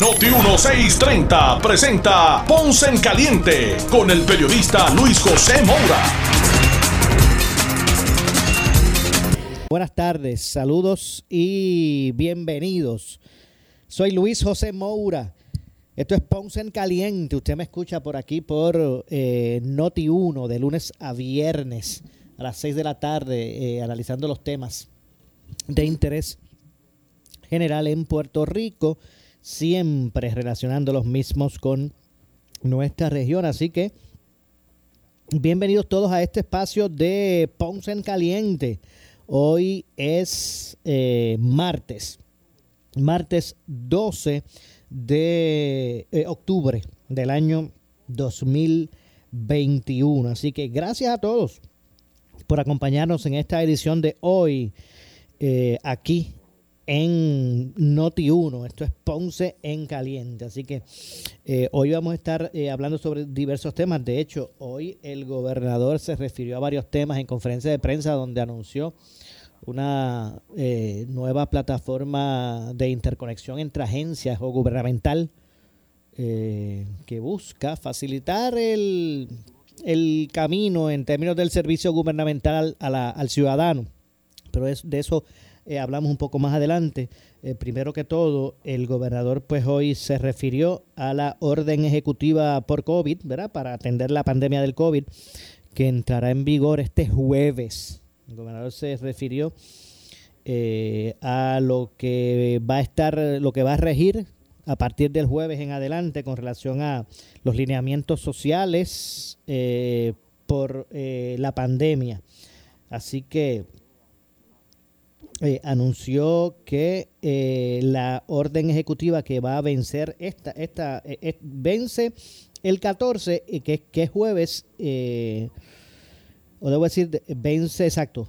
Noti 1630 presenta Ponce en Caliente con el periodista Luis José Moura. Buenas tardes, saludos y bienvenidos. Soy Luis José Moura esto es Ponce en Caliente. Usted me escucha por aquí por eh, Noti 1 de lunes a viernes a las 6 de la tarde eh, analizando los temas de interés general en Puerto Rico, siempre relacionando los mismos con nuestra región. Así que bienvenidos todos a este espacio de Ponce en Caliente. Hoy es eh, martes, martes 12 de eh, octubre del año 2021. Así que gracias a todos por acompañarnos en esta edición de hoy eh, aquí en Noti 1. Esto es Ponce en Caliente. Así que eh, hoy vamos a estar hablando sobre diversos temas. De hecho, hoy el gobernador se refirió a varios temas en conferencia de prensa donde anunció una eh, nueva plataforma de interconexión entre agencias o gubernamental eh, que busca facilitar el, camino en términos del servicio gubernamental al ciudadano. Pero es, de eso eh, hablamos un poco más adelante. primero que todo, el gobernador pues hoy se refirió a la orden ejecutiva por COVID, ¿verdad? Para atender la pandemia del COVID, que entrará en vigor este jueves el gobernador se refirió eh, a lo que va a estar, lo que va a regir a partir del jueves en adelante con relación a los lineamientos sociales eh, por eh, la pandemia. Así que anunció que la orden ejecutiva que va a vencer esta, esta vence el 14, que, que es jueves o debo decir, vence exacto.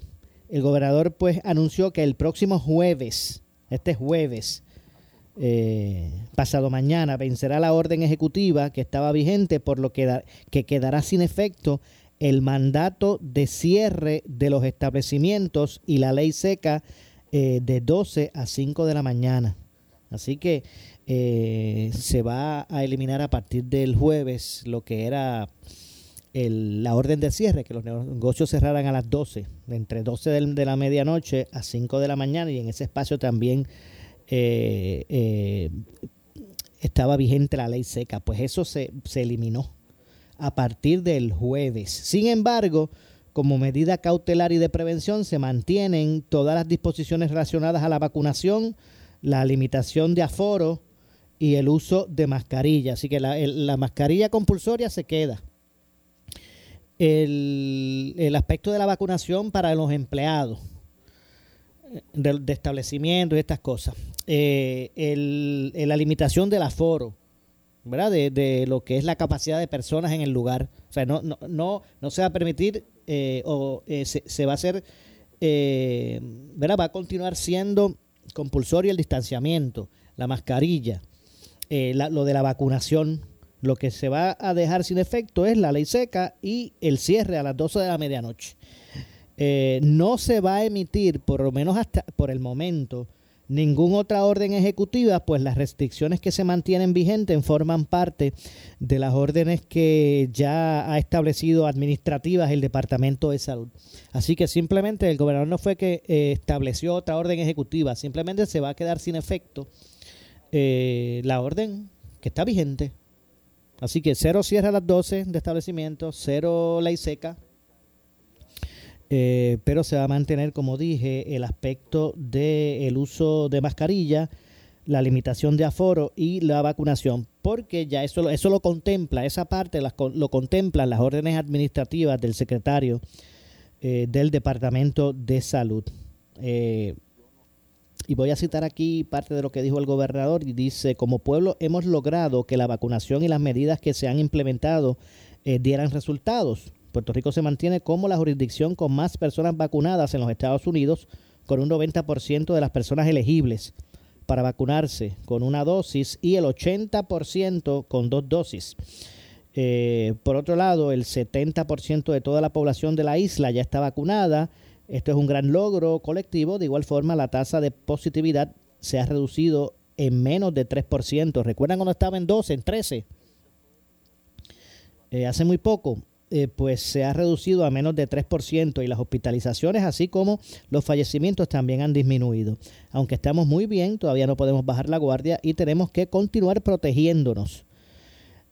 El gobernador pues anunció que el próximo jueves, este jueves, eh, pasado mañana, vencerá la orden ejecutiva que estaba vigente, por lo que, que quedará sin efecto el mandato de cierre de los establecimientos y la ley seca eh, de 12 a 5 de la mañana. Así que eh, se va a eliminar a partir del jueves lo que era la orden de cierre, que los negocios cerraran a las 12, entre 12 de, la medianoche a 5 de la mañana, y en ese espacio también eh, eh, estaba vigente la ley seca. Pues eso se, se eliminó a partir del jueves. Sin embargo, como medida cautelar y de prevención, se mantienen todas las disposiciones relacionadas a la vacunación, la limitación de aforo y el uso de mascarilla. Así que la, la mascarilla compulsoria se queda el, aspecto de la vacunación para los empleados de, establecimientos y estas cosas. Eh, la limitación del aforo, ¿verdad? De, lo que es la capacidad de personas en el lugar. O sea, no, no, no, se va a permitir eh, o eh, se, va a hacer, ¿verdad? Va a continuar siendo compulsorio el distanciamiento, la mascarilla, lo de la vacunación lo que se va a dejar sin efecto es la ley seca y el cierre a las 12 de la medianoche. Eh, no se va a emitir, por lo menos hasta por el momento, ninguna otra orden ejecutiva, pues las restricciones que se mantienen vigentes forman parte de las órdenes que ya ha establecido administrativas el Departamento de Salud. Así que simplemente el gobernador no fue que eh, estableció otra orden ejecutiva, simplemente se va a quedar sin efecto eh, la orden que está vigente. Así que cero cierra las 12 de establecimiento, cero ley seca, eh, pero se va a mantener, como dije, el aspecto del uso de mascarilla, la limitación de aforo y la vacunación, porque ya eso, eso lo contempla, esa parte lo contemplan las órdenes administrativas del secretario eh, del Departamento de Salud. Eh, y voy a citar aquí parte de lo que dijo el gobernador y dice, como pueblo hemos logrado que la vacunación y las medidas que se han implementado eh, dieran resultados. Puerto Rico se mantiene como la jurisdicción con más personas vacunadas en los Estados Unidos, con un 90% de las personas elegibles para vacunarse con una dosis y el 80% con dos dosis. Eh, por otro lado, el 70% de toda la población de la isla ya está vacunada esto es un gran logro colectivo. De igual forma, la tasa de positividad se ha reducido en menos de 3%. ¿Recuerdan cuando estaba en 12, en 13? Eh, hace muy poco, eh, pues se ha reducido a menos de 3% y las hospitalizaciones, así como los fallecimientos, también han disminuido. Aunque estamos muy bien, todavía no podemos bajar la guardia y tenemos que continuar protegiéndonos.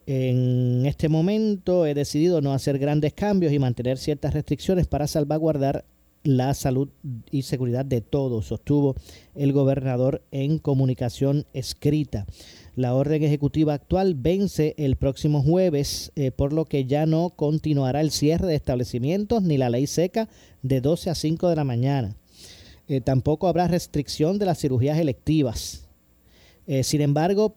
En este momento he decidido no hacer grandes cambios y mantener ciertas restricciones para salvaguardar la salud y seguridad de todos, sostuvo el gobernador en comunicación escrita. La orden ejecutiva actual vence el próximo jueves, eh, por lo que ya no continuará el cierre de establecimientos ni la ley seca de 12 a 5 de la mañana. Eh, tampoco habrá restricción de las cirugías electivas. Eh, sin embargo,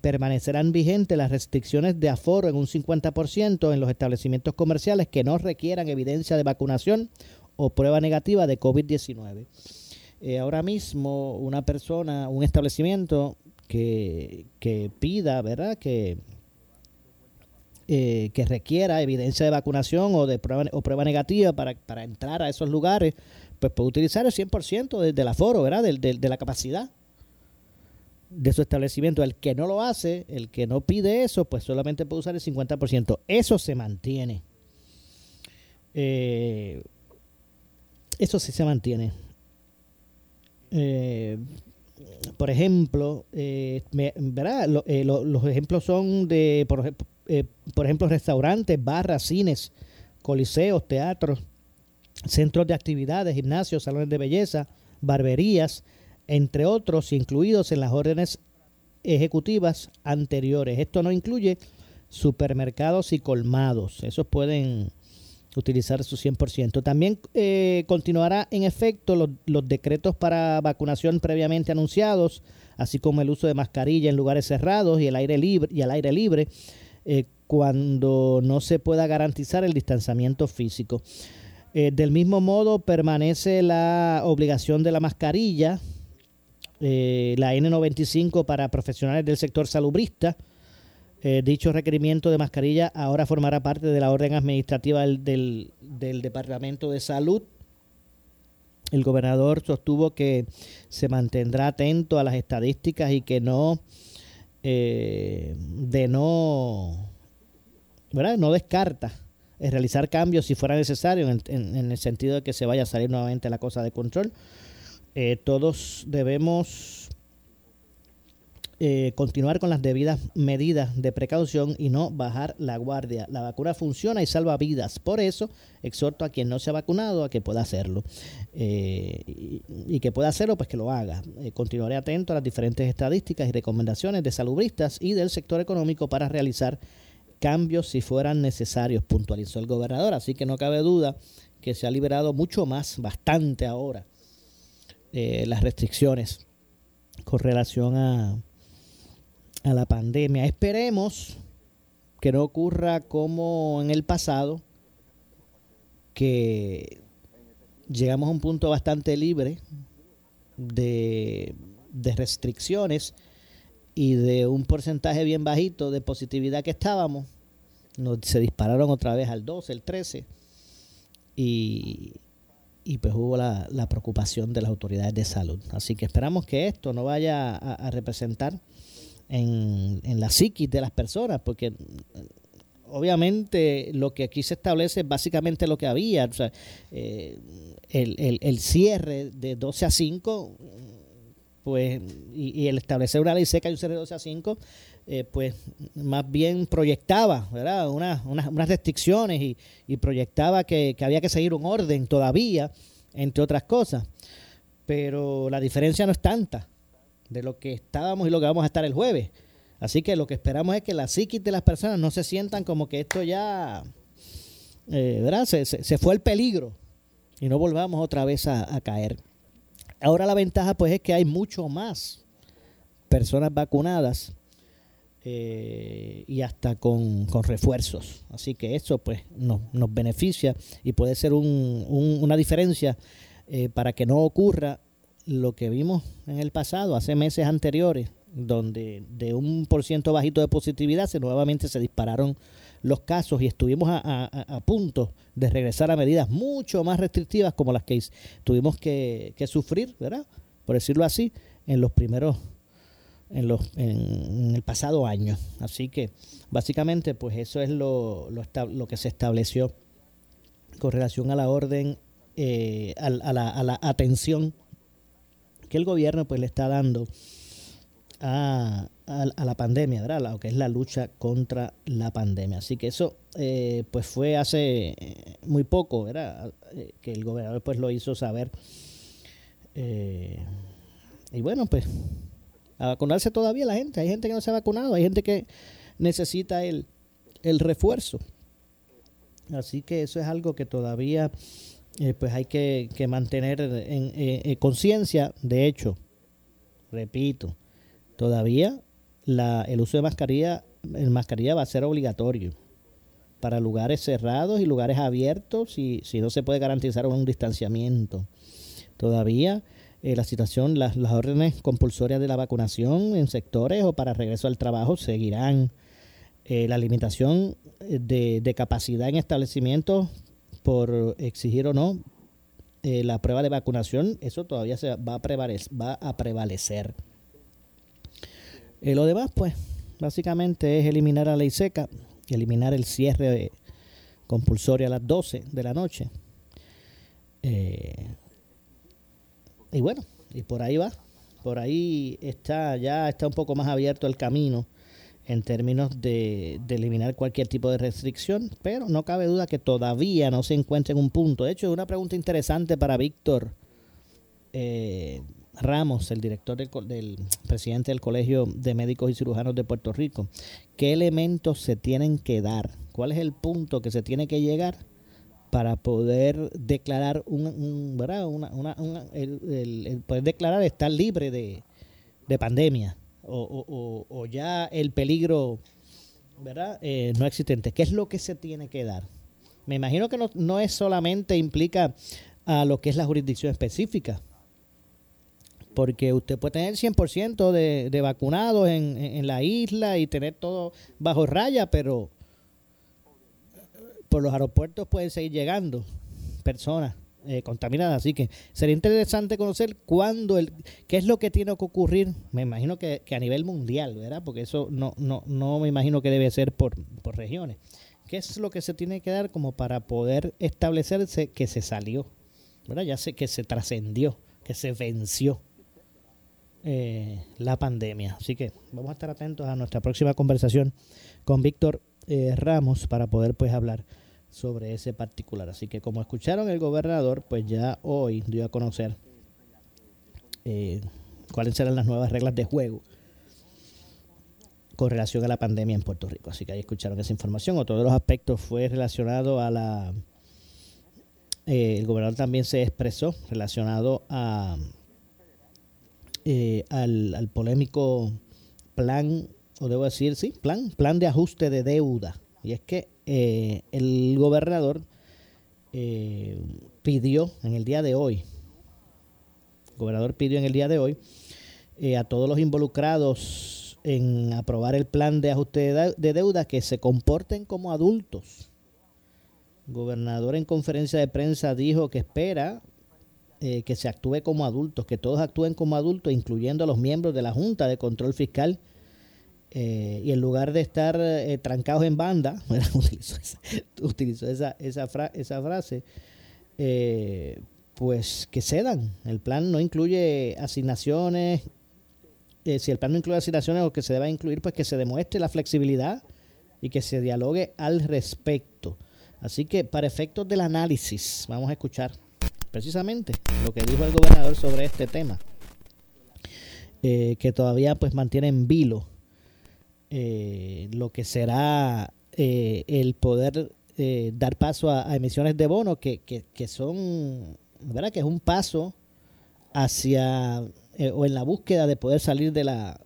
permanecerán vigentes las restricciones de aforo en un 50% en los establecimientos comerciales que no requieran evidencia de vacunación o prueba negativa de COVID-19. Eh, ahora mismo una persona, un establecimiento que, pida, ¿verdad? Que, eh, que requiera evidencia de vacunación o de prueba, o prueba negativa para, para entrar a esos lugares, pues puede utilizar el 100% del, del aforo, ¿verdad? Del, de la capacidad de su establecimiento. El que no lo hace, el que no pide eso, pues solamente puede usar el 50%. Eso se mantiene. Eh, eso sí se mantiene. Eh, por ejemplo, eh, ¿verdad? Eh, los ejemplos son de, por, por, ejemplo, restaurantes, barras, cines, coliseos, teatros, centros de actividades, gimnasios, salones de belleza, barberías, entre otros, incluidos en las órdenes ejecutivas anteriores. Esto no incluye supermercados y colmados. Esos pueden utilizar su 100%. También eh, continuará en efecto los, decretos para vacunación previamente anunciados, así como el uso de mascarilla en lugares cerrados y el aire libre y al aire libre eh, cuando no se pueda garantizar el distanciamiento físico. Eh, del mismo modo permanece la obligación de la mascarilla, la N95 para profesionales del sector salubrista, eh, dicho requerimiento de mascarilla ahora formará parte de la orden administrativa del, Departamento de Salud. El gobernador sostuvo que se mantendrá atento a las estadísticas y que no, eh, de no, ¿verdad? no descarta realizar cambios si fuera necesario en, el sentido de que se vaya a salir nuevamente la cosa de control. Eh, todos debemos eh, continuar con las debidas medidas de precaución y no bajar la guardia. La vacuna funciona y salva vidas. Por eso, exhorto a quien no se ha vacunado a que pueda hacerlo. Eh, y, que pueda hacerlo, pues que lo haga. Eh, continuaré atento a las diferentes estadísticas y recomendaciones de salubristas y del sector económico para realizar cambios si fueran necesarios, puntualizó el gobernador. Así que no cabe duda que se ha liberado mucho más, bastante ahora, las restricciones con relación a a la pandemia. Esperemos que no ocurra como en el pasado, que llegamos a un punto bastante libre de, restricciones y de un porcentaje bien bajito de positividad que estábamos, nos, se dispararon otra vez al 12, el 13, y, y pues hubo la, preocupación de las autoridades de salud. Así que esperamos que esto no vaya a representar en, en la psiquis de las personas, porque obviamente lo que aquí se establece es básicamente lo que había. Eh, el, el, cierre de 12 a 5, pues, y, el establecer una ley seca y un cierre de 12 a 5, eh, pues más bien proyectaba ¿verdad? Una, unas restricciones y, y proyectaba que, que había que seguir un orden todavía, entre otras cosas. Pero la diferencia no es tanta de lo que estábamos y lo que vamos a estar el jueves. Así que lo que esperamos es que la psiquis de las personas no se sientan como que esto ya, eh, ¿verdad? Se, fue el peligro y no volvamos otra vez a, caer. Ahora la ventaja pues es que hay mucho más personas vacunadas eh, y hasta con, refuerzos. Así que eso pues nos, nos beneficia y puede ser una diferencia eh, para que no ocurra lo que vimos en el pasado, hace meses anteriores, donde de un por ciento bajito de positividad se nuevamente se dispararon los casos y estuvimos a, punto de regresar a medidas mucho más restrictivas como las que tuvimos que, sufrir, ¿verdad? Por decirlo así, en los primeros, en, los, en, el pasado año. Así que básicamente pues eso es lo, lo, lo que se estableció con relación a la orden, eh, a, la, a la atención que el gobierno pues le está dando a, a, la pandemia, ¿verdad? Lo que es la lucha contra la pandemia. Así que eso eh, pues fue hace eh, muy poco, ¿verdad? Eh, que el gobernador pues lo hizo saber. y bueno, pues a vacunarse todavía la gente. Hay gente que no se ha vacunado, hay gente que necesita el, el refuerzo. Así que eso es algo que todavía pues hay que, mantener en conciencia. De hecho, repito, todavía el uso de mascarilla, el mascarilla va a ser obligatorio para lugares cerrados y lugares abiertos si, si no se puede garantizar un distanciamiento. Todavía eh, la situación, las, órdenes compulsorias de la vacunación en sectores o para regreso al trabajo seguirán. Eh, la limitación eh, de, capacidad en establecimientos por exigir o no la prueba de vacunación, eso todavía se va a prevalecer. Va a prevalecer. Eh, lo demás, pues, básicamente es eliminar la ley seca, eliminar el cierre compulsorio a las 12 de la noche. Eh, y bueno, y por ahí va. Por ahí está, ya está un poco más abierto el camino en términos de, de, eliminar cualquier tipo de restricción, pero no cabe duda que todavía no se encuentra en un punto. De hecho, una pregunta interesante para Víctor. Eh, Ramos, el director del, presidente del Colegio de Médicos y Cirujanos de Puerto Rico, ¿qué elementos se tienen que dar? ¿Cuál es el punto que se tiene que llegar para poder declarar un, ¿verdad? Una, el, poder declarar estar libre de, pandemia o, ya el peligro ¿verdad? Eh, no existente? ¿Qué es lo que se tiene que dar? Me imagino que no, no es solamente implica a lo que es la jurisdicción específica, porque usted puede tener 100% de, de vacunados en, la isla y tener todo bajo raya, pero por los aeropuertos pueden seguir llegando personas eh, contaminadas. Así que sería interesante conocer cuándo, el, qué es lo que tiene que ocurrir. Me imagino que, a nivel mundial, ¿verdad? Porque eso no, no, no me imagino que debe ser por, por regiones. ¿Qué es lo que se tiene que dar como para poder establecerse que se salió? ¿verdad? Ya sé que se trascendió, que se venció eh, la pandemia. Así que vamos a estar atentos a nuestra próxima conversación con Víctor eh, Ramos para poder pues hablar sobre ese particular. Así que como escucharon el gobernador, pues ya hoy dio a conocer eh, cuáles serán las nuevas reglas de juego con relación a la pandemia en Puerto Rico. Así que ahí escucharon esa información. Otro de los aspectos fue relacionado a la... el gobernador también se expresó relacionado a eh, al, polémico plan, o debo decir, sí, plan, plan de ajuste de deuda. Y es que eh, el gobernador eh, pidió en el día de hoy, el gobernador pidió en el día de hoy a todos los involucrados en aprobar el plan de ajuste de deuda que se comporten como adultos. El gobernador en conferencia de prensa dijo que espera eh, que se actúe como adultos, que todos actúen como adultos, incluyendo a los miembros de la Junta de Control Fiscal. Eh, y en lugar de estar eh, trancados en banda, utilizó esa, esa, esa, frase, pues que cedan. El plan no incluye asignaciones. si el plan no incluye asignaciones o que se deba incluir, pues que se demuestre la flexibilidad y que se dialogue al respecto. Así que para efectos del análisis, vamos a escuchar precisamente lo que dijo el gobernador sobre este tema, eh, que todavía pues mantiene en vilo eh, lo que será eh, el poder dar paso a, emisiones de bonos que, que, que, son, ¿verdad? Que es un paso hacia eh, o en la búsqueda de poder salir de la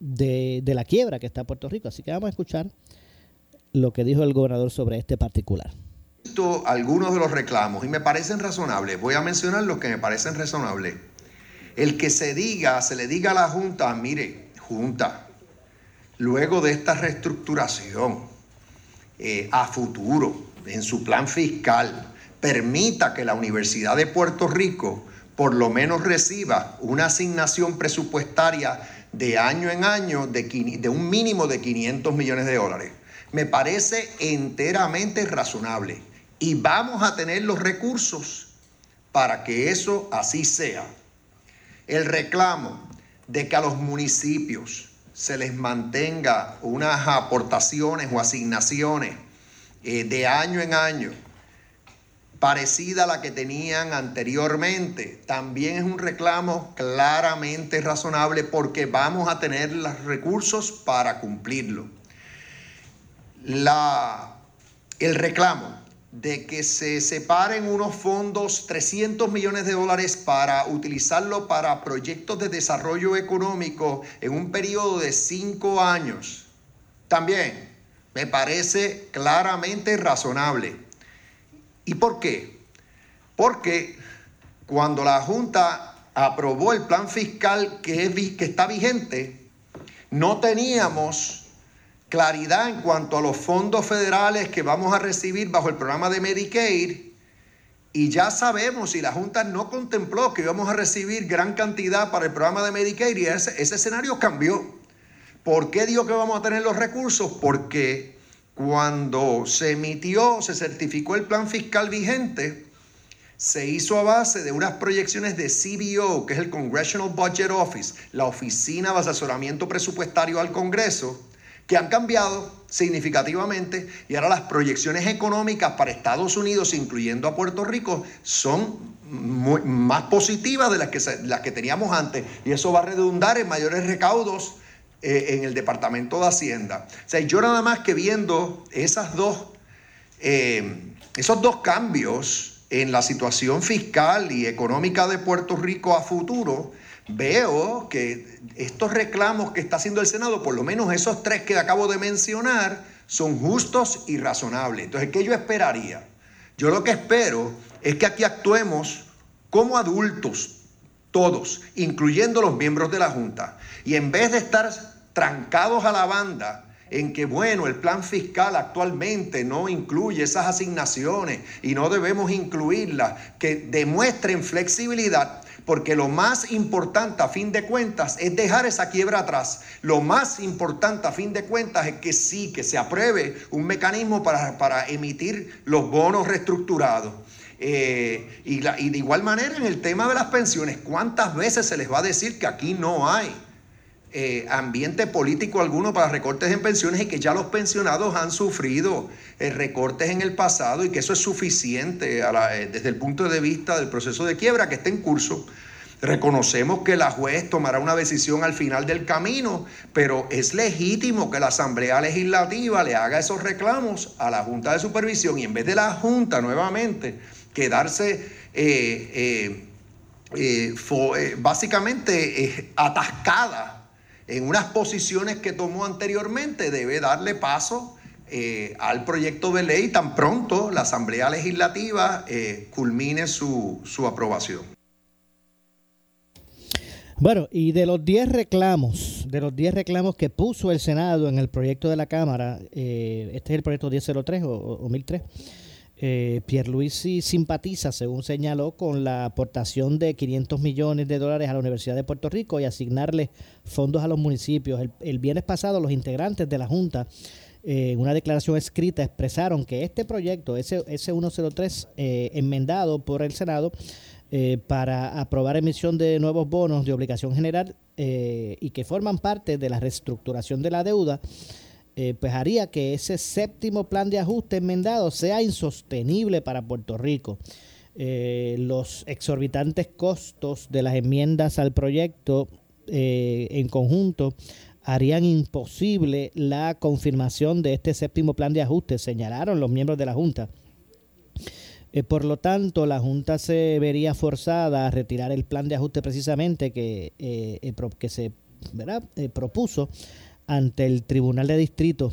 de, de la quiebra que está Puerto Rico. Así que vamos a escuchar lo que dijo el gobernador sobre este particular. Algunos de los reclamos y me parecen razonables. Voy a mencionar los que me parecen razonables. El que se diga, se le diga a la Junta, mire, Junta, luego de esta reestructuración eh, a futuro, en su plan fiscal, permita que la Universidad de Puerto Rico por lo menos reciba una asignación presupuestaria de año en año de, de un mínimo de 500 millones de dólares. Me parece enteramente razonable y vamos a tener los recursos para que eso así sea. El reclamo de que a los municipios se les mantenga unas aportaciones o asignaciones eh, de año en año parecida a la que tenían anteriormente, también es un reclamo claramente razonable porque vamos a tener los recursos para cumplirlo. La, el reclamo de que se separen unos fondos, 300 millones de dólares, para utilizarlo para proyectos de desarrollo económico en un periodo de cinco años. También me parece claramente razonable. ¿Y por qué? Porque cuando la Junta aprobó el plan fiscal que, que está vigente, no teníamos claridad en cuanto a los fondos federales que vamos a recibir bajo el programa de Medicaid. Y ya sabemos, si la Junta no contempló que íbamos a recibir gran cantidad para el programa de Medicaid, y ese, ese escenario cambió. ¿Por qué digo que vamos a tener los recursos? Porque cuando se emitió, se certificó el plan fiscal vigente, se hizo a base de unas proyecciones de CBO, que es el Congressional Budget Office, la Oficina de Asesoramiento Presupuestario al Congreso, que han cambiado significativamente y ahora las proyecciones económicas para Estados Unidos, incluyendo a Puerto Rico, son más positivas de las que, las que teníamos antes y eso va a redundar en mayores recaudos eh, en el Departamento de Hacienda. O sea, yo nada más que viendo esas dos, eh, esos dos cambios en la situación fiscal y económica de Puerto Rico a futuro, veo que estos reclamos que está haciendo el Senado, por lo menos esos tres que acabo de mencionar, son justos y razonables. Entonces, ¿qué yo esperaría? Yo lo que espero es que aquí actuemos como adultos, todos, incluyendo los miembros de la Junta. Y en vez de estar trancados a la banda en que, bueno, el plan fiscal actualmente no incluye esas asignaciones y no debemos incluirlas, que demuestren flexibilidad, porque lo más importante a fin de cuentas es dejar esa quiebra atrás. Lo más importante a fin de cuentas es que sí, que se apruebe un mecanismo para, emitir los bonos reestructurados. Eh, y, y de igual manera en el tema de las pensiones, ¿cuántas veces se les va a decir que aquí no hay? Eh, ambiente político alguno para recortes en pensiones y que ya los pensionados han sufrido eh, recortes en el pasado y que eso es suficiente eh, desde el punto de vista del proceso de quiebra que está en curso. Reconocemos que la juez tomará una decisión al final del camino, pero es legítimo que la Asamblea Legislativa le haga esos reclamos a la Junta de Supervisión y en vez de la Junta nuevamente quedarse básicamente atascada en unas posiciones que tomó anteriormente, debe darle paso eh, al proyecto de ley tan pronto la Asamblea Legislativa eh, culmine su, aprobación. Bueno, y de los 10 reclamos, de los 10 reclamos que puso el Senado en el proyecto de la Cámara, eh, este es el proyecto 1003 o, o 1003, eh, Pierluisi simpatiza, según señaló, con la aportación de 500 millones de dólares a la Universidad de Puerto Rico y asignarle fondos a los municipios. El, viernes pasado, los integrantes de la Junta, eh, en una declaración escrita, expresaron que este proyecto, ese, 103, eh, enmendado por el Senado, eh, para aprobar emisión de nuevos bonos de obligación general y que forman parte de la reestructuración de la deuda, eh, pues haría que ese séptimo plan de ajuste enmendado sea insostenible para Puerto Rico. Eh, los exorbitantes costos de las enmiendas al proyecto eh, en conjunto harían imposible la confirmación de este séptimo plan de ajuste, señalaron los miembros de la Junta. Por lo tanto, la Junta se vería forzada a retirar el plan de ajuste precisamente que se propuso ante el Tribunal de Distrito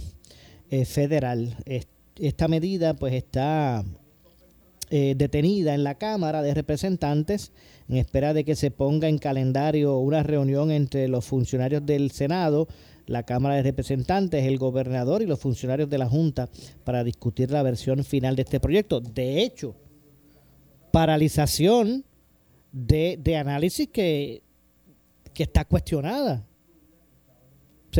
Federal. Esta medida pues está detenida en la Cámara de Representantes en espera de que se ponga en calendario una reunión entre los funcionarios del Senado, la Cámara de Representantes, el gobernador y los funcionarios de la Junta para discutir la versión final de este proyecto. De hecho, paralización de, análisis que, está cuestionada.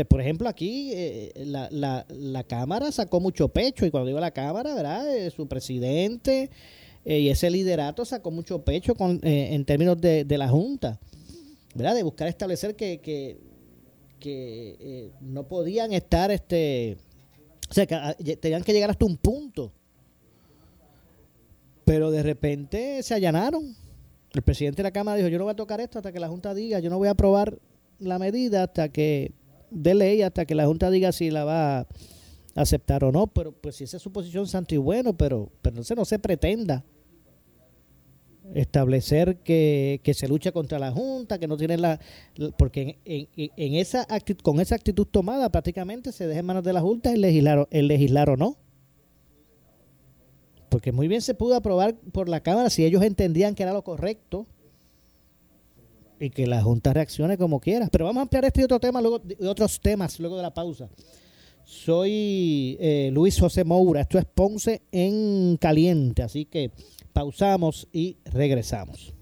Por ejemplo, aquí eh, la, Cámara sacó mucho pecho, y cuando digo la Cámara, ¿verdad? Eh, su presidente eh, y ese liderato sacó mucho pecho en términos de, la Junta, ¿verdad? De buscar establecer que, no podían estar, este, o sea, ah, tenían que llegar hasta un punto. Pero de repente se allanaron. El presidente de la Cámara dijo, yo no voy a tocar esto hasta que la Junta diga, yo no voy a aprobar la medida hasta que, de ley, hasta que la Junta diga si la va a aceptar o no. Pero pues si esa es su posición, santo y bueno, pero, pero se, no se pretenda establecer que, se lucha contra la Junta, que no tiene la... Porque en, esa con esa actitud tomada prácticamente se deja en manos de la Junta el legislar, el legislar o no. Porque muy bien se pudo aprobar por la Cámara si ellos entendían que era lo correcto y que la Junta reaccione como quiera. Pero vamos a ampliar este y otro tema, luego, y otros temas luego de la pausa. Soy eh, Luis José Moura, esto es Ponce en Caliente, así que Pausamos y regresamos.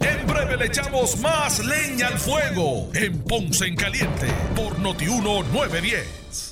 En breve le echamos más leña al fuego en Ponce en Caliente por Notiuno 910.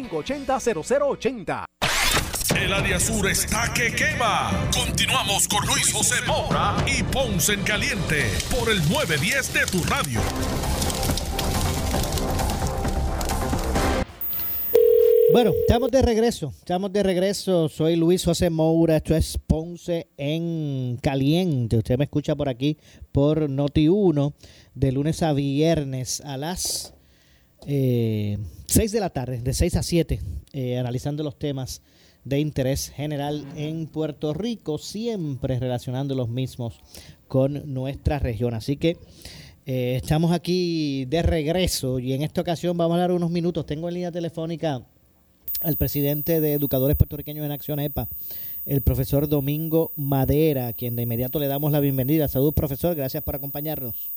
580-0080. El área sur está que quema. Continuamos con Luis José Moura y Ponce en Caliente por el 910 de tu radio. Bueno, estamos de regreso, estamos de regreso. Soy Luis José Moura, esto es Ponce en Caliente. Usted me escucha por aquí por Noti1 de lunes a viernes a las eh, 6 de la tarde, de 6 a 7, eh, analizando los temas de interés general en Puerto Rico, siempre relacionando los mismos con nuestra región. Así que eh, estamos aquí de regreso y en esta ocasión vamos a dar unos minutos. Tengo en línea telefónica al presidente de Educadores Puertorriqueños en Acción EPA, el profesor Domingo Madera, a quien de inmediato le damos la bienvenida. Salud, profesor, gracias por acompañarnos.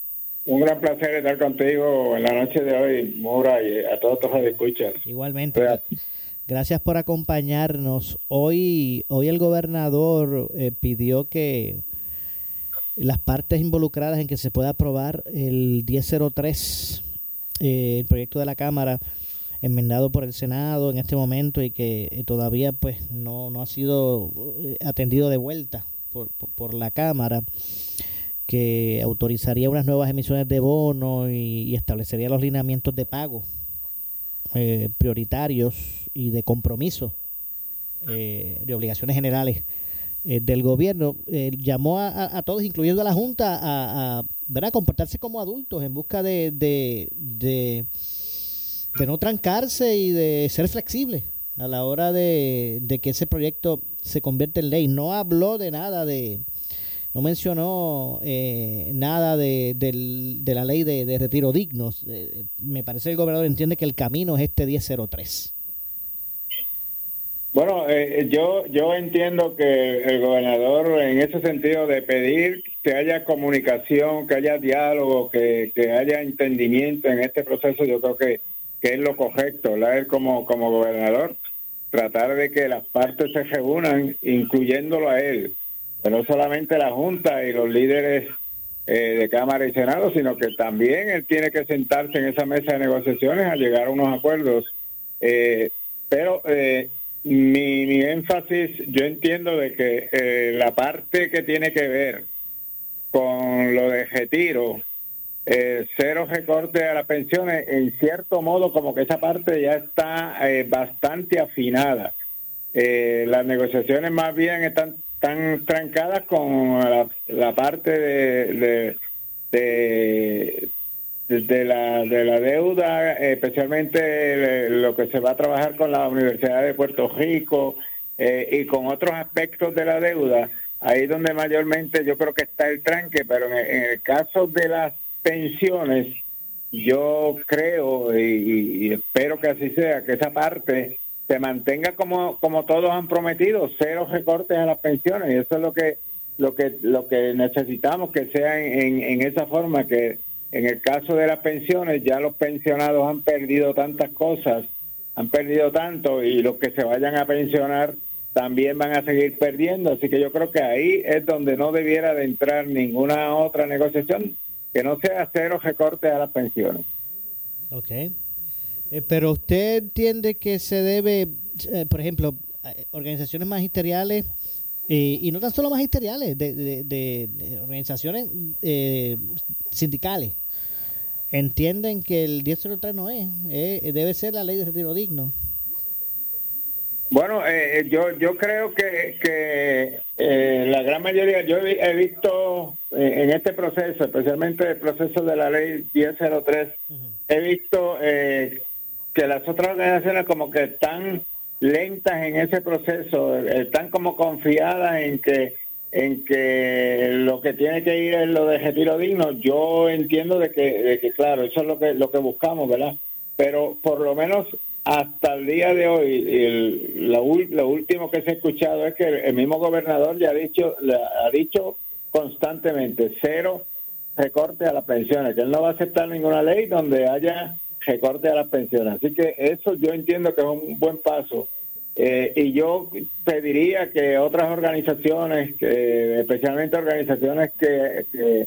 Un gran placer estar contigo en la noche de hoy, Mora, y a todos los que escuchan. Igualmente. Gracias por acompañarnos. Hoy, hoy el gobernador eh, pidió que las partes involucradas en que se pueda aprobar el 1003, eh, el proyecto de la Cámara enmendado por el Senado en este momento y que eh, todavía pues no, no ha sido atendido de vuelta por, por la Cámara que autorizaría unas nuevas emisiones de bonos y, establecería los lineamientos de pago eh, prioritarios y de compromiso eh, de obligaciones generales eh, del gobierno, llamó a, todos, incluyendo a la Junta, a, a, comportarse como adultos en busca de, de, de, de no trancarse y de ser flexibles a la hora de, de que ese proyecto se convierta en ley. No habló de nada de no mencionó eh, nada de, de, la ley de, retiro dignos. Eh, me parece que el gobernador entiende que el camino es este 1003. Bueno, eh, yo yo entiendo que el gobernador en ese sentido de pedir que haya comunicación, que haya diálogo, que, que haya entendimiento en este proceso, yo creo que, que es lo correcto, la él como, como gobernador, tratar de que las partes se reúnan, incluyéndolo a él, pero no solamente la Junta y los líderes eh, de Cámara y Senado, sino que también él tiene que sentarse en esa mesa de negociaciones a llegar a unos acuerdos. Eh, pero eh, mi, mi énfasis, yo entiendo de que eh, la parte que tiene que ver con lo de retiro, eh, cero recorte a las pensiones, en cierto modo como que esa parte ya está eh, bastante afinada. Las negociaciones más bien están tan trancadas con la, parte de, de, de, la, de la deuda, especialmente lo que se va a trabajar con la Universidad de Puerto Rico eh, y con otros aspectos de la deuda, ahí donde mayormente yo creo que está el tranque, pero en, en el caso de las pensiones, yo creo y, y espero que así sea, que esa parte se mantenga como, como todos han prometido, cero recortes a las pensiones, y eso es lo que lo que lo que necesitamos que sea en, en esa forma que en el caso de las pensiones ya los pensionados han perdido tantas cosas, han perdido tanto y los que se vayan a pensionar también van a seguir perdiendo, así que yo creo que ahí es donde no debiera de entrar ninguna otra negociación que no sea cero recortes a las pensiones. Ok. Eh, pero usted entiende que se debe, eh, por ejemplo, eh, organizaciones magisteriales, eh, y no tan solo magisteriales, de, de- de- de organizaciones eh, sindicales, entienden que el 1003 no es, debe ser la ley de retiro digno. Bueno, eh, yo yo creo que, que eh, la gran mayoría, yo he, he visto eh, en este proceso, especialmente el proceso de la ley 1003, he visto eh, que las otras organizaciones como que están lentas en ese proceso, están como confiadas en que en que lo que tiene que ir es lo de retiro digno. Yo entiendo de que, de que claro, eso es lo que lo que buscamos, ¿verdad? Pero por lo menos hasta el día de hoy, el- lo, lo último que se ha escuchado es que el mismo gobernador ya ha dicho, le ha dicho constantemente cero recorte a las pensiones, que él no va a aceptar ninguna ley donde haya recorte a las pensiones. Así que eso yo entiendo que es un buen paso. Eh, y yo pediría que otras organizaciones, especialmente organizaciones que, que,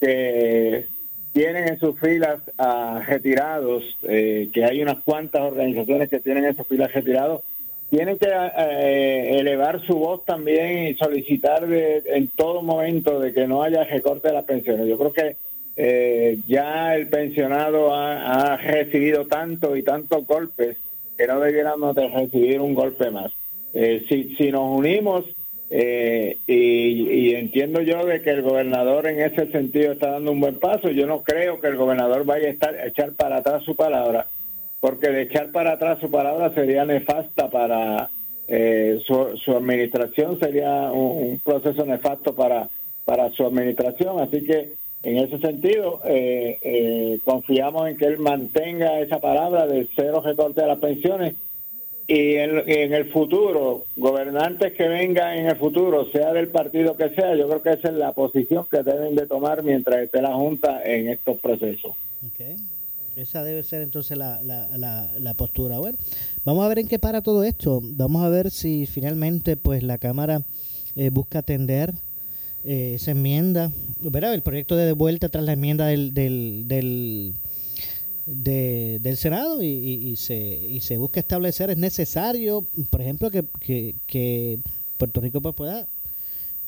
que tienen en sus filas a retirados, eh, que hay unas cuantas organizaciones que tienen en sus filas retirados, tienen que eh, elevar su voz también y solicitar de- en todo momento de que no haya recorte de las pensiones. Yo creo que eh, ya el pensionado ha, recibido tanto y tantos golpes que no debiéramos de recibir un golpe más. Eh, si, si nos unimos, eh, y, entiendo yo de que el gobernador en ese sentido está dando un buen paso, yo no creo que el gobernador vaya a estar, a echar para atrás su palabra, porque de echar para atrás su palabra sería nefasta para eh, su, su administración, sería un, un proceso nefasto para, para su administración, así que en ese sentido, eh, eh, confiamos en que él mantenga esa palabra de cero recorte a las pensiones y en, el futuro, gobernantes que vengan en el futuro, sea del partido que sea, yo creo que esa es la posición que deben de tomar mientras esté la Junta en estos procesos. Ok. Esa debe ser entonces la, la, la, la postura. Bueno, vamos a ver en qué para todo esto. Vamos a ver si finalmente pues la Cámara eh, busca atender eh, esa enmienda. Verá, el proyecto de devuelta tras la enmienda del, del, del, de- del Senado y, y- y se, y se busca establecer, es necesario, por ejemplo, que, que, que Puerto Rico pueda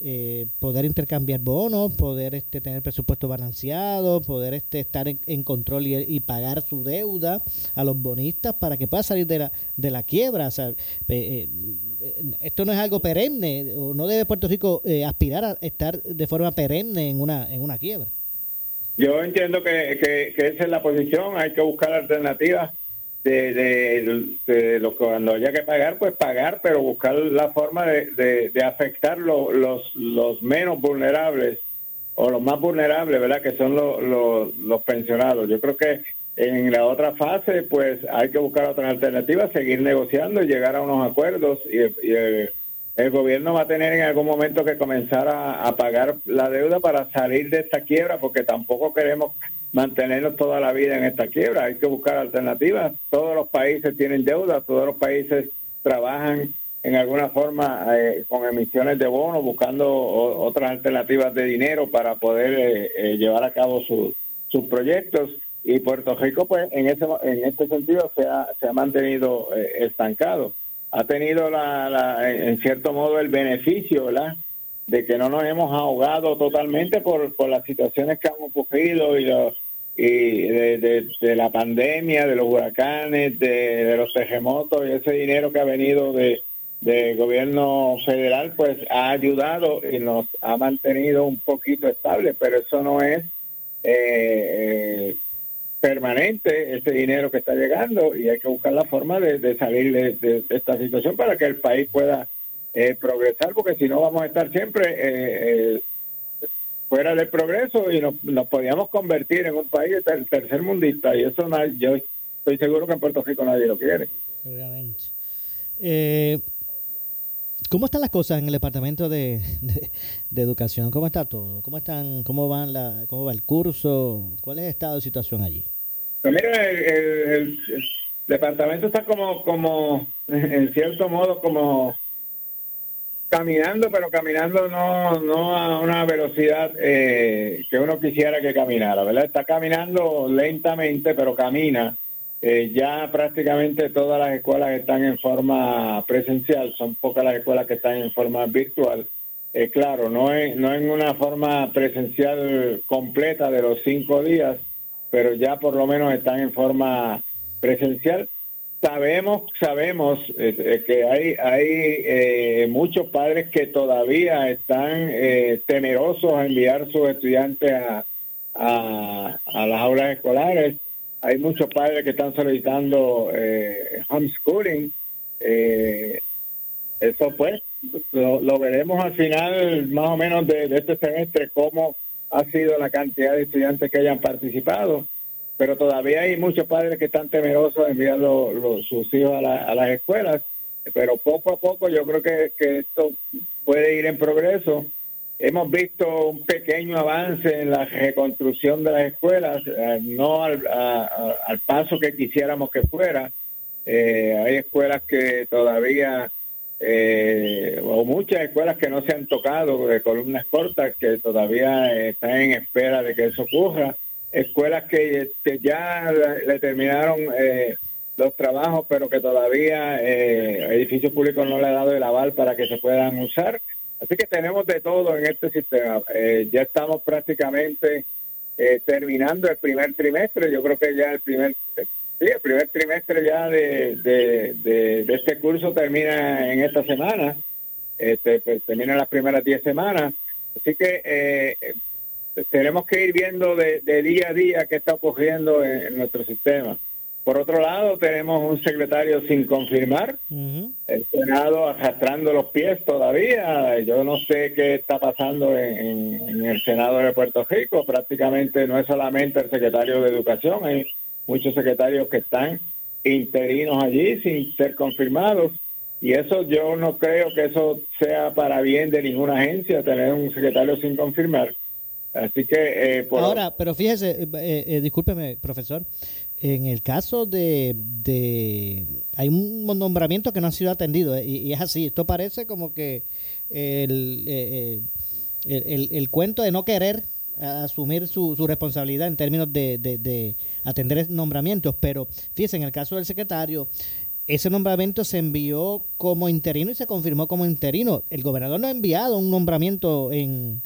eh, poder intercambiar bonos, poder este, tener presupuesto balanceado, poder este, estar en, control y, pagar su deuda a los bonistas para que pueda salir de la, de la quiebra. O sea, eh, eh, esto no es algo perenne, o no debe Puerto Rico eh, aspirar a estar de forma perenne en una, en una quiebra. Yo entiendo que, que esa es la posición, hay que buscar alternativas de, de, lo que cuando haya que pagar, pues pagar, pero buscar la forma de, de, afectar lo- los, los menos vulnerables o los más vulnerables, ¿verdad? Que son los, los, los pensionados. Yo creo que En la otra fase, pues hay que buscar otras alternativas, seguir negociando y llegar a unos acuerdos. Y, el, gobierno va a tener en algún momento que comenzar a, pagar la deuda para salir de esta quiebra, porque tampoco queremos mantenernos toda la vida en esta quiebra. Hay que buscar alternativas. Todos los países tienen deuda, todos los países trabajan en alguna forma eh, con emisiones de bonos, buscando otras alternativas de dinero para poder eh, eh, llevar a cabo sus proyectos y Puerto Rico pues en ese en este sentido se ha, se ha mantenido eh, estancado ha tenido la, en cierto modo el beneficio de que no nos hemos ahogado totalmente por, por las situaciones que han ocurrido y los y de, de, la pandemia de los huracanes de, los terremotos y ese dinero que ha venido de gobierno federal pues ha ayudado y nos ha mantenido un poquito estable pero eso no es eh, eh permanente ese dinero que está llegando y hay que buscar la forma de, salir de, esta situación para que el país pueda eh, progresar, porque si no vamos a estar siempre eh, eh, fuera del progreso y nos, nos podíamos convertir en un país ter tercer mundista y eso yo estoy seguro que en Puerto Rico nadie lo quiere. Obviamente. ¿Cómo están las cosas en el departamento de, educación? ¿Cómo está todo? ¿Cómo están? ¿Cómo van la, cómo va el curso? ¿Cuál es el estado de situación allí? Pues mira, el, departamento está como, como, en cierto modo, como caminando, pero caminando no, no a una velocidad eh, que uno quisiera que caminara, ¿verdad? Está caminando lentamente, pero camina. Eh, ya prácticamente todas las escuelas están en forma presencial, son pocas las escuelas que están en forma virtual. Eh, claro, no es, no en una forma presencial completa de los cinco días, pero ya por lo menos están en forma presencial. Sabemos, sabemos eh, eh, que hay, hay eh, muchos padres que todavía están temerosos a enviar sus estudiantes a, a, las aulas escolares. Hay muchos padres que están solicitando homeschooling. eso pues lo, veremos al final más o menos de, de este semestre, cómo ha sido la cantidad de estudiantes que hayan participado, pero todavía hay muchos padres que están temerosos de enviar los, sus hijos a, las escuelas, pero poco a poco yo creo que, esto puede ir en progreso. Hemos visto un pequeño avance en la reconstrucción de las escuelas, eh, no al, paso que quisiéramos que fuera. Eh, hay escuelas que todavía eh, o muchas escuelas que no se han tocado de columnas cortas que todavía están en espera de que eso ocurra, escuelas que, ya le, terminaron eh, los trabajos pero que todavía eh, edificios públicos no le ha dado el aval para que se puedan usar. Así que tenemos de todo en este sistema. Eh, ya estamos prácticamente terminando el primer trimestre. Yo creo que ya el primer Sí, el primer trimestre ya de, de, este curso termina en esta semana, este, pues, termina en las primeras 10 semanas, así que eh, tenemos que ir viendo de, día a día qué está ocurriendo en, nuestro sistema. Por otro lado, tenemos un secretario sin confirmar, el Senado arrastrando los pies todavía. Yo no sé qué está pasando en, en, el Senado de Puerto Rico. Prácticamente no es solamente el secretario de Educación, hay muchos secretarios que están interinos allí sin ser confirmados. Y eso yo no creo que eso sea para bien de ninguna agencia, tener un secretario sin confirmar. Eh, Ahora, pero fíjese, eh, eh, discúlpeme, profesor, en el caso de, de... Hay un nombramiento que no ha sido atendido y, es así, esto parece como que el, el, el cuento de no querer asumir su, su responsabilidad en términos de, de, atender nombramientos, pero fíjense, en el caso del secretario, ese nombramiento se envió como interino y se confirmó como interino. El gobernador no ha enviado un nombramiento en,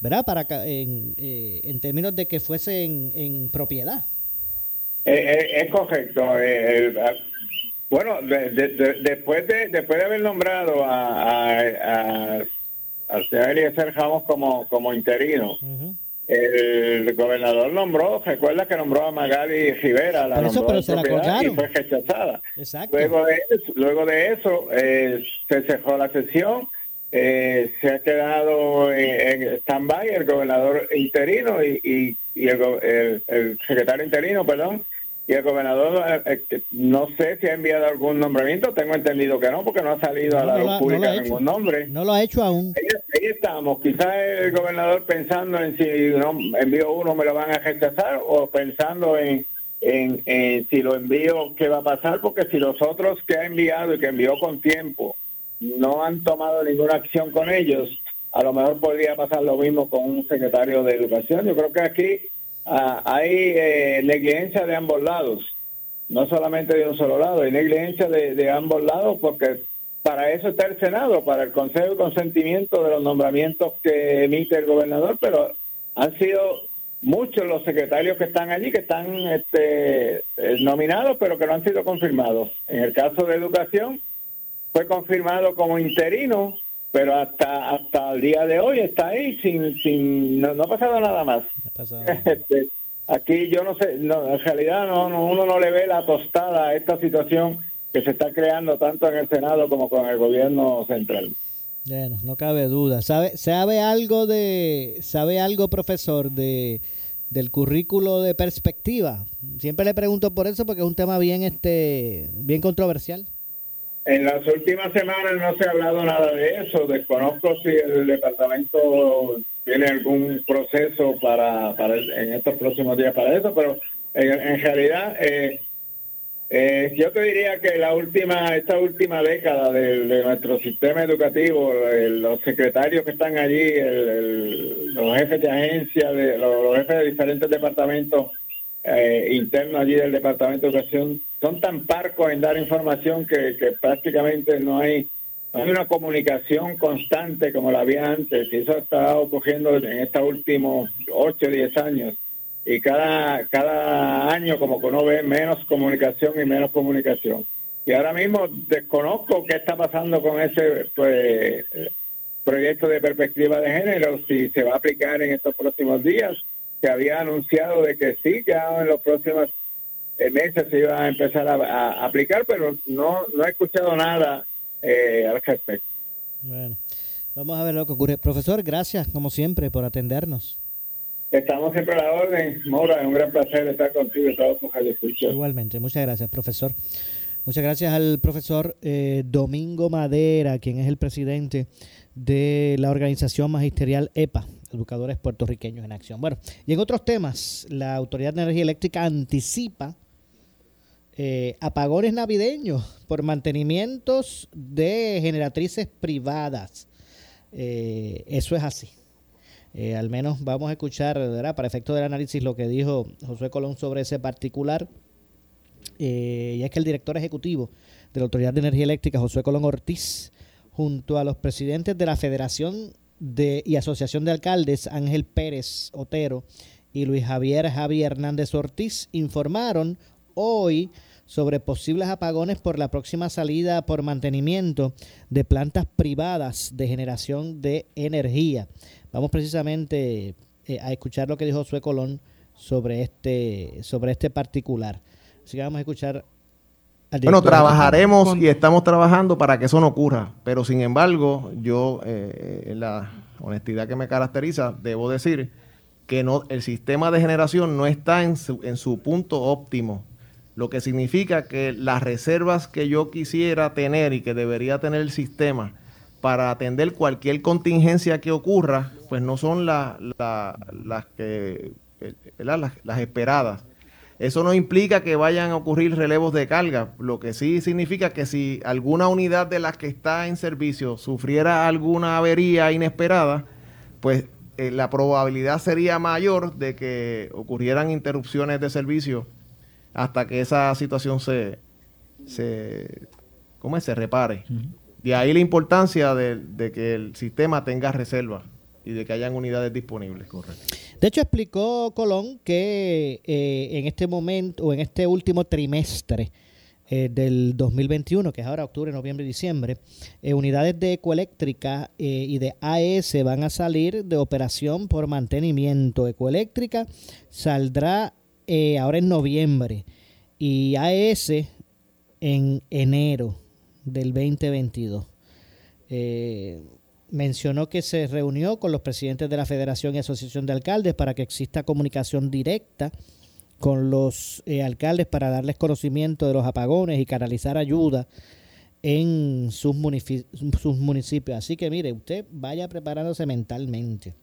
¿verdad? Para en, eh, en términos de que fuese en, propiedad. Eh, eh, es correcto. bueno, después de después de haber nombrado a, a al señor Eliezer Ramos como, como interino. El gobernador nombró, recuerda que nombró a Magali Rivera, la nombró y fue rechazada. Luego de, luego de eso eh, se cerró la sesión, eh, se ha quedado en, stand-by el gobernador interino y, y, el, el, secretario interino, perdón, y el gobernador eh, eh, no sé si ha enviado algún nombramiento, tengo entendido que no, porque no ha salido a la luz pública ningún nombre. No lo ha hecho aún. Ahí, estamos, quizás el gobernador pensando en si no, envío uno me lo van a rechazar o pensando en, en, si lo envío qué va a pasar, porque si los otros que ha enviado y que envió con tiempo no han tomado ninguna acción con ellos, a lo mejor podría pasar lo mismo con un secretario de educación. Yo creo que aquí Ah, hay eh, negligencia de ambos lados, no solamente de un solo lado, hay negligencia de, ambos lados porque para eso está el Senado, para el consejo de consentimiento de los nombramientos que emite el gobernador, pero han sido muchos los secretarios que están allí, que están este, eh, nominados, pero que no han sido confirmados. En el caso de educación, fue confirmado como interino, pero hasta hasta el día de hoy está ahí sin sin no, ha pasado nada más. Este, aquí yo no sé en realidad no, uno no le ve la tostada a esta situación que se está creando tanto en el senado como con el gobierno central. Bueno no cabe duda. Sabe sabe algo de sabe algo profesor de del currículo de perspectiva siempre le pregunto por eso porque es un tema bien este bien controversial en las últimas semanas no se ha hablado nada de eso. Desconozco si el departamento tiene algún proceso para, para en estos próximos días para eso, pero en, realidad eh, eh, yo te diría que la última esta última década de, nuestro sistema educativo, los secretarios que están allí, los jefes de agencia, de, los jefes de diferentes departamentos eh, internos allí del Departamento de Educación son tan parcos en dar información que, prácticamente no hay, hay una comunicación constante como la había antes. Y eso estado ocurriendo en estos últimos 8 o 10 años. Y cada, cada año como que uno ve menos comunicación y menos comunicación. Y ahora mismo desconozco qué está pasando con ese pues, proyecto de perspectiva de género, si se va a aplicar en estos próximos días. Se había anunciado de que sí, que en los próximos meses se iba a empezar a, aplicar, pero no, no he escuchado nada eh, al respecto. Bueno, vamos a ver lo que ocurre. Profesor, gracias como siempre por atendernos. Estamos siempre a la orden. Mora, es un gran placer estar contigo y todos Igualmente, muchas gracias, profesor. Muchas gracias al profesor eh, Domingo Madera, quien es el presidente de la organización magisterial EPA, Educadores Puertorriqueños en Acción. Bueno, y en otros temas, la Autoridad de Energía Eléctrica anticipa eh, apagones navideños por mantenimientos de generatrices privadas. Eh, eso es así. Eh, al menos vamos a escuchar, para efecto del análisis, lo que dijo José Colón sobre ese particular. y es que el director ejecutivo de la Autoridad de Energía Eléctrica, José Colón Ortiz, junto a los presidentes de la Federación de, y Asociación de Alcaldes Ángel Pérez Otero y Luis Javier Javier Hernández Ortiz informaron hoy sobre posibles apagones por la próxima salida por mantenimiento de plantas privadas de generación de energía. Vamos precisamente eh, a escuchar lo que dijo Sue Colón sobre este, sobre este particular. Así que vamos a escuchar bueno, trabajaremos y estamos trabajando para que eso no ocurra, pero sin embargo, yo, eh, en la honestidad que me caracteriza, debo decir que no, el sistema de generación no está en su, en su punto óptimo, lo que significa que las reservas que yo quisiera tener y que debería tener el sistema para atender cualquier contingencia que ocurra, pues no son las que eh, las esperadas. Eso no implica que vayan a ocurrir relevos de carga, lo que sí significa que si alguna unidad de las que está en servicio sufriera alguna avería inesperada, pues eh, la probabilidad sería mayor de que ocurrieran interrupciones de servicio hasta que esa situación se, se, ¿cómo se repare. De ahí la importancia de, que el sistema tenga reserva y de que hayan unidades disponibles. Correcto. De hecho, explicó Colón que eh, en este momento, o en este último trimestre eh, del 2021, que es ahora octubre, noviembre y diciembre, eh, unidades de ecoeléctrica y de AES van a salir de operación por mantenimiento. Ecoeléctrica saldrá ahora en noviembre y AES en enero del 2022. Eh, mencionó que se reunió con los presidentes de la Federación y Asociación de Alcaldes para que exista comunicación directa con los eh, alcaldes para darles conocimiento de los apagones y canalizar ayuda en sus, sus municipios. Así que mire, usted vaya preparándose mentalmente.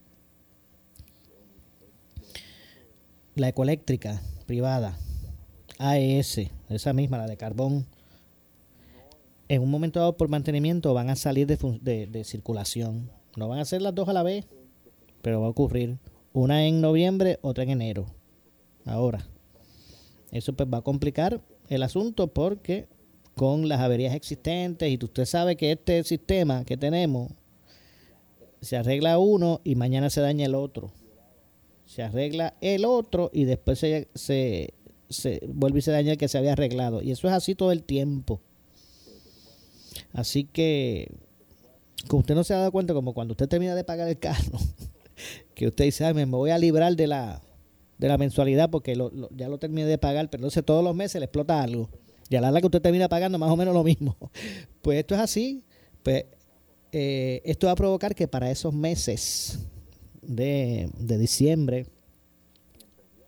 La ecoeléctrica privada, AES, esa misma, la de carbón, en un momento dado por mantenimiento van a salir de, de, circulación. No van a ser las dos a la vez, pero va a ocurrir una en noviembre, otra en enero. Ahora, eso pues va a complicar el asunto porque con las averías existentes y usted sabe que este sistema que tenemos se arregla uno y mañana se daña el otro. Se arregla el otro y después se, se, vuelve y se daña el que se había arreglado. Y eso es así todo el tiempo. Así que, como usted no se ha dado cuenta, como cuando usted termina de pagar el carro, que usted dice, me voy a librar de la, de la mensualidad porque ya lo terminé de pagar, pero entonces todos los meses le explota algo. Y a la que usted termina pagando más o menos lo mismo. Pues esto es así. Pues eh, esto va a provocar que para esos meses de, diciembre,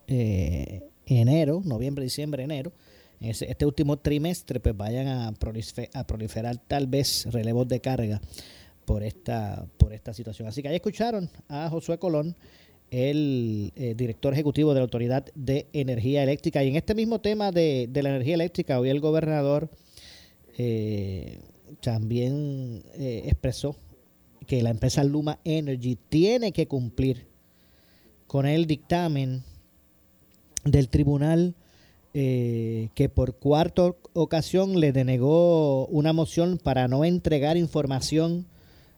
eh, enero, noviembre, diciembre, enero, este último trimestre, pues vayan a proliferar tal vez relevos de carga por esta, por esta situación. Así que ahí escucharon a Josué Colón el eh, director ejecutivo de la Autoridad de Energía Eléctrica. Y en este mismo tema de, la energía eléctrica, hoy el gobernador eh, también expresó que la empresa Luma Energy tiene que cumplir con el dictamen del tribunal que por cuarta ocasión le denegó una moción para no entregar información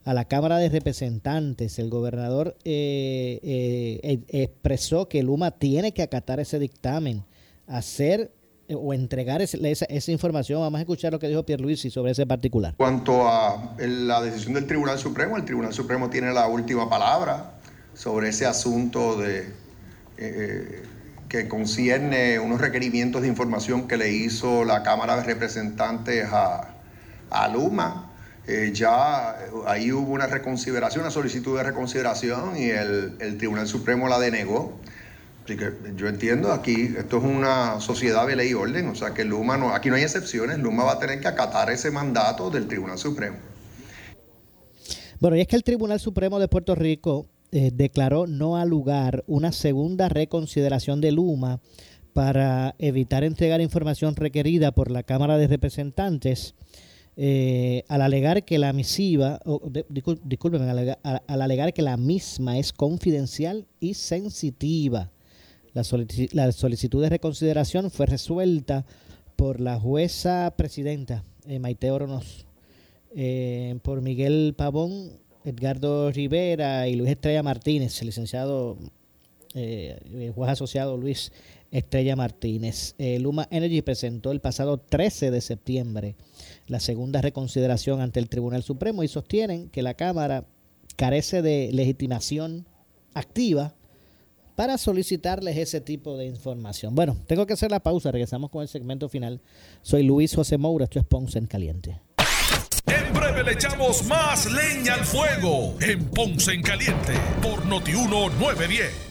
a la Cámara de Representantes, el gobernador eh, eh, expresó que Luma tiene que acatar ese dictamen, hacer eh, o entregar esa, información. Vamos a escuchar lo que dijo Pierluisi sobre ese particular. Cuanto a la decisión del Tribunal Supremo, el Tribunal Supremo tiene la última palabra sobre ese asunto de que concierne unos requerimientos de información que le hizo la Cámara de Representantes a, a Luma eh, ya eh, ahí hubo una reconsideración, una solicitud de reconsideración y el, Tribunal Supremo la denegó. Así que yo entiendo, aquí esto es una sociedad de ley y orden, o sea que Luma no, aquí no hay excepciones, Luma va a tener que acatar ese mandato del Tribunal Supremo. Bueno, y es que el Tribunal Supremo de Puerto Rico eh, declaró no al lugar una segunda reconsideración de Luma para evitar entregar información requerida por la Cámara de Representantes eh, al alegar que la misiva, disculpen, al, alegar que la misma es confidencial y sensitiva. La, solicitud de reconsideración fue resuelta por la jueza presidenta eh, Maite eh, por Miguel Pavón, Edgardo Rivera y Luis Estrella Martínez, el licenciado el juez asociado Luis Estrella Martínez. Luma Energy presentó el pasado 13 de septiembre la segunda reconsideración ante el Tribunal Supremo y sostienen que la Cámara carece de legitimación activa para solicitarles ese tipo de información. Bueno, tengo que hacer la pausa, regresamos con el segmento final. Soy Luis José Moura, esto es Ponce en Caliente. En breve le echamos más leña al fuego en Ponce en Caliente por Notiuno 910.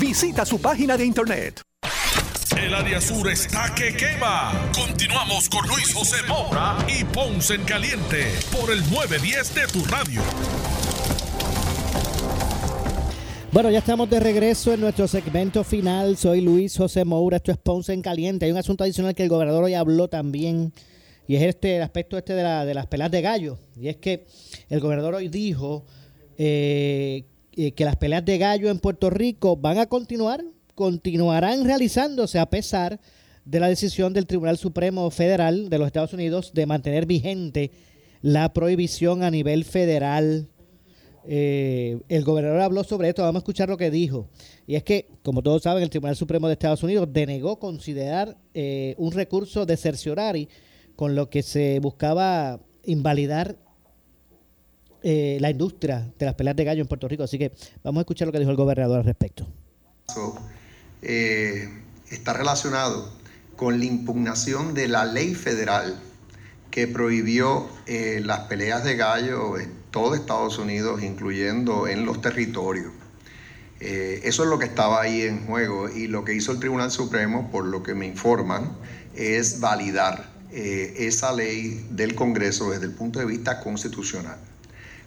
Visita su página de internet. El área sur está que quema. Continuamos con Luis José Moura y Ponce en Caliente por el 910 de tu radio. Bueno, ya estamos de regreso en nuestro segmento final. Soy Luis José Moura, esto es Ponce en Caliente. Hay un asunto adicional que el gobernador hoy habló también, y es este el aspecto este de, la, de las pelas de gallo. Y es que el gobernador hoy dijo eh, eh, que las peleas de gallo en Puerto Rico van a continuar, continuarán realizándose a pesar de la decisión del Tribunal Supremo Federal de los Estados Unidos de mantener vigente la prohibición a nivel federal eh, el gobernador habló sobre esto, vamos a escuchar lo que dijo. Y es que, como todos saben, el Tribunal Supremo de Estados Unidos denegó considerar eh, un recurso de cerciorari con lo que se buscaba invalidar eh, la industria de las peleas de gallo en Puerto Rico. Así que vamos a escuchar lo que dijo el gobernador al respecto. está relacionado con la impugnación de la ley federal que prohibió las peleas de gallo todo Estados Unidos, incluyendo en los territorios. Eh, eso es lo que estaba ahí en juego y lo que hizo el Tribunal Supremo, por lo que me informan, es validar eh, esa ley del Congreso desde el punto de vista constitucional.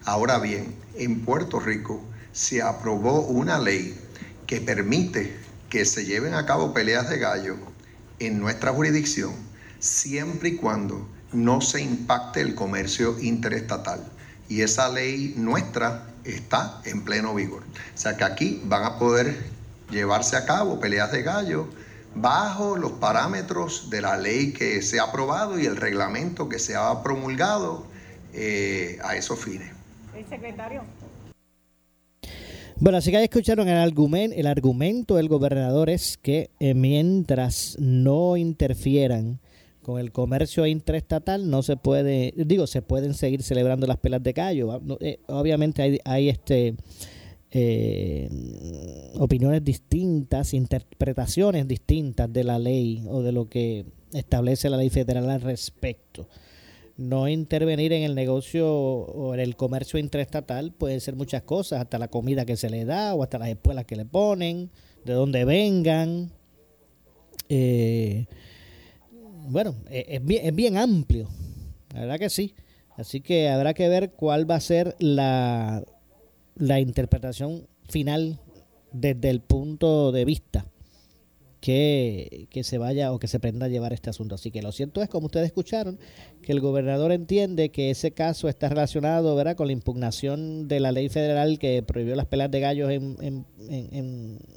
Ahora bien, en Puerto Rico se aprobó una ley que permite que se lleven a cabo peleas de gallo en nuestra jurisdicción siempre y cuando no se impacte el comercio interestatal y esa ley nuestra está en pleno vigor. O sea que aquí van a poder llevarse a cabo peleas de gallo bajo los parámetros de la ley que se ha aprobado y el reglamento que se ha promulgado eh, a esos fines. El secretario. Bueno, así que ya escucharon el argumento, el argumento del gobernador es que eh, mientras no interfieran con el comercio intraestatal no se puede, digo, se pueden seguir celebrando las pelas de callo. Eh, obviamente hay, hay este eh, opiniones distintas, interpretaciones distintas de la ley o de lo que establece la ley federal al respecto. No intervenir en el negocio o en el comercio intraestatal puede ser muchas cosas, hasta la comida que se le da o hasta las espuelas que le ponen, de dónde vengan. Eh, bueno, e, es bien, es bien amplio, la verdad que sí. Así que habrá que ver cuál va a ser la, la interpretación final desde el punto de vista que, se vaya o que se prenda a llevar este asunto. Así que lo cierto es, como ustedes escucharon, que el gobernador entiende que ese caso está relacionado ¿verdad? con la impugnación de la ley federal que prohibió las peleas de gallos en, en,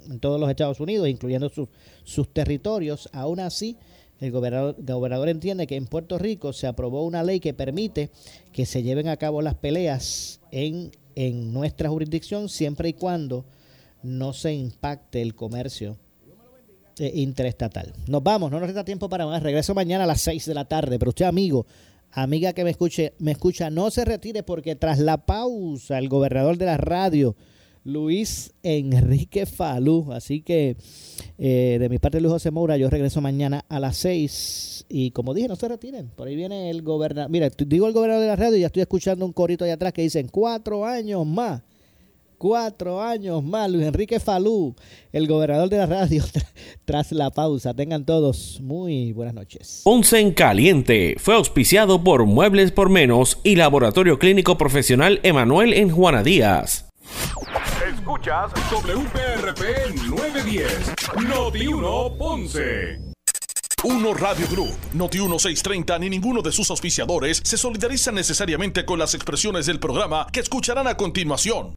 en, todos los Estados Unidos, incluyendo sus, sus territorios. Aún así, el gobernador, entiende que en Puerto Rico se aprobó una ley que permite que se lleven a cabo las peleas en, en nuestra jurisdicción siempre y cuando no se impacte el comercio eh, interestatal. Nos vamos, no nos resta tiempo para más. Regreso mañana a las 6 de la tarde. Pero usted, amigo, amiga que me escuche, me escucha, no se retire porque tras la pausa, el gobernador de la radio Luis Enrique Falú. Así que eh, de mi parte, Luis José Moura, yo regreso mañana a las 6. Y como dije, no se retiren. Por ahí viene el gobernador. Mira, digo el gobernador de la radio y ya estoy escuchando un corito allá atrás que dicen cuatro años más. Cuatro años más, Luis Enrique Falú, el gobernador de la radio, tras la pausa. Tengan todos muy buenas noches. Ponce en Caliente fue auspiciado por Muebles por Menos y Laboratorio Clínico Profesional Emanuel en Juana Díaz. Escuchas WPRP 910, Noti 1 Ponce. Uno Radio Group, Noti 1630 ni ninguno de sus auspiciadores se solidarizan necesariamente con las expresiones del programa que escucharán a continuación.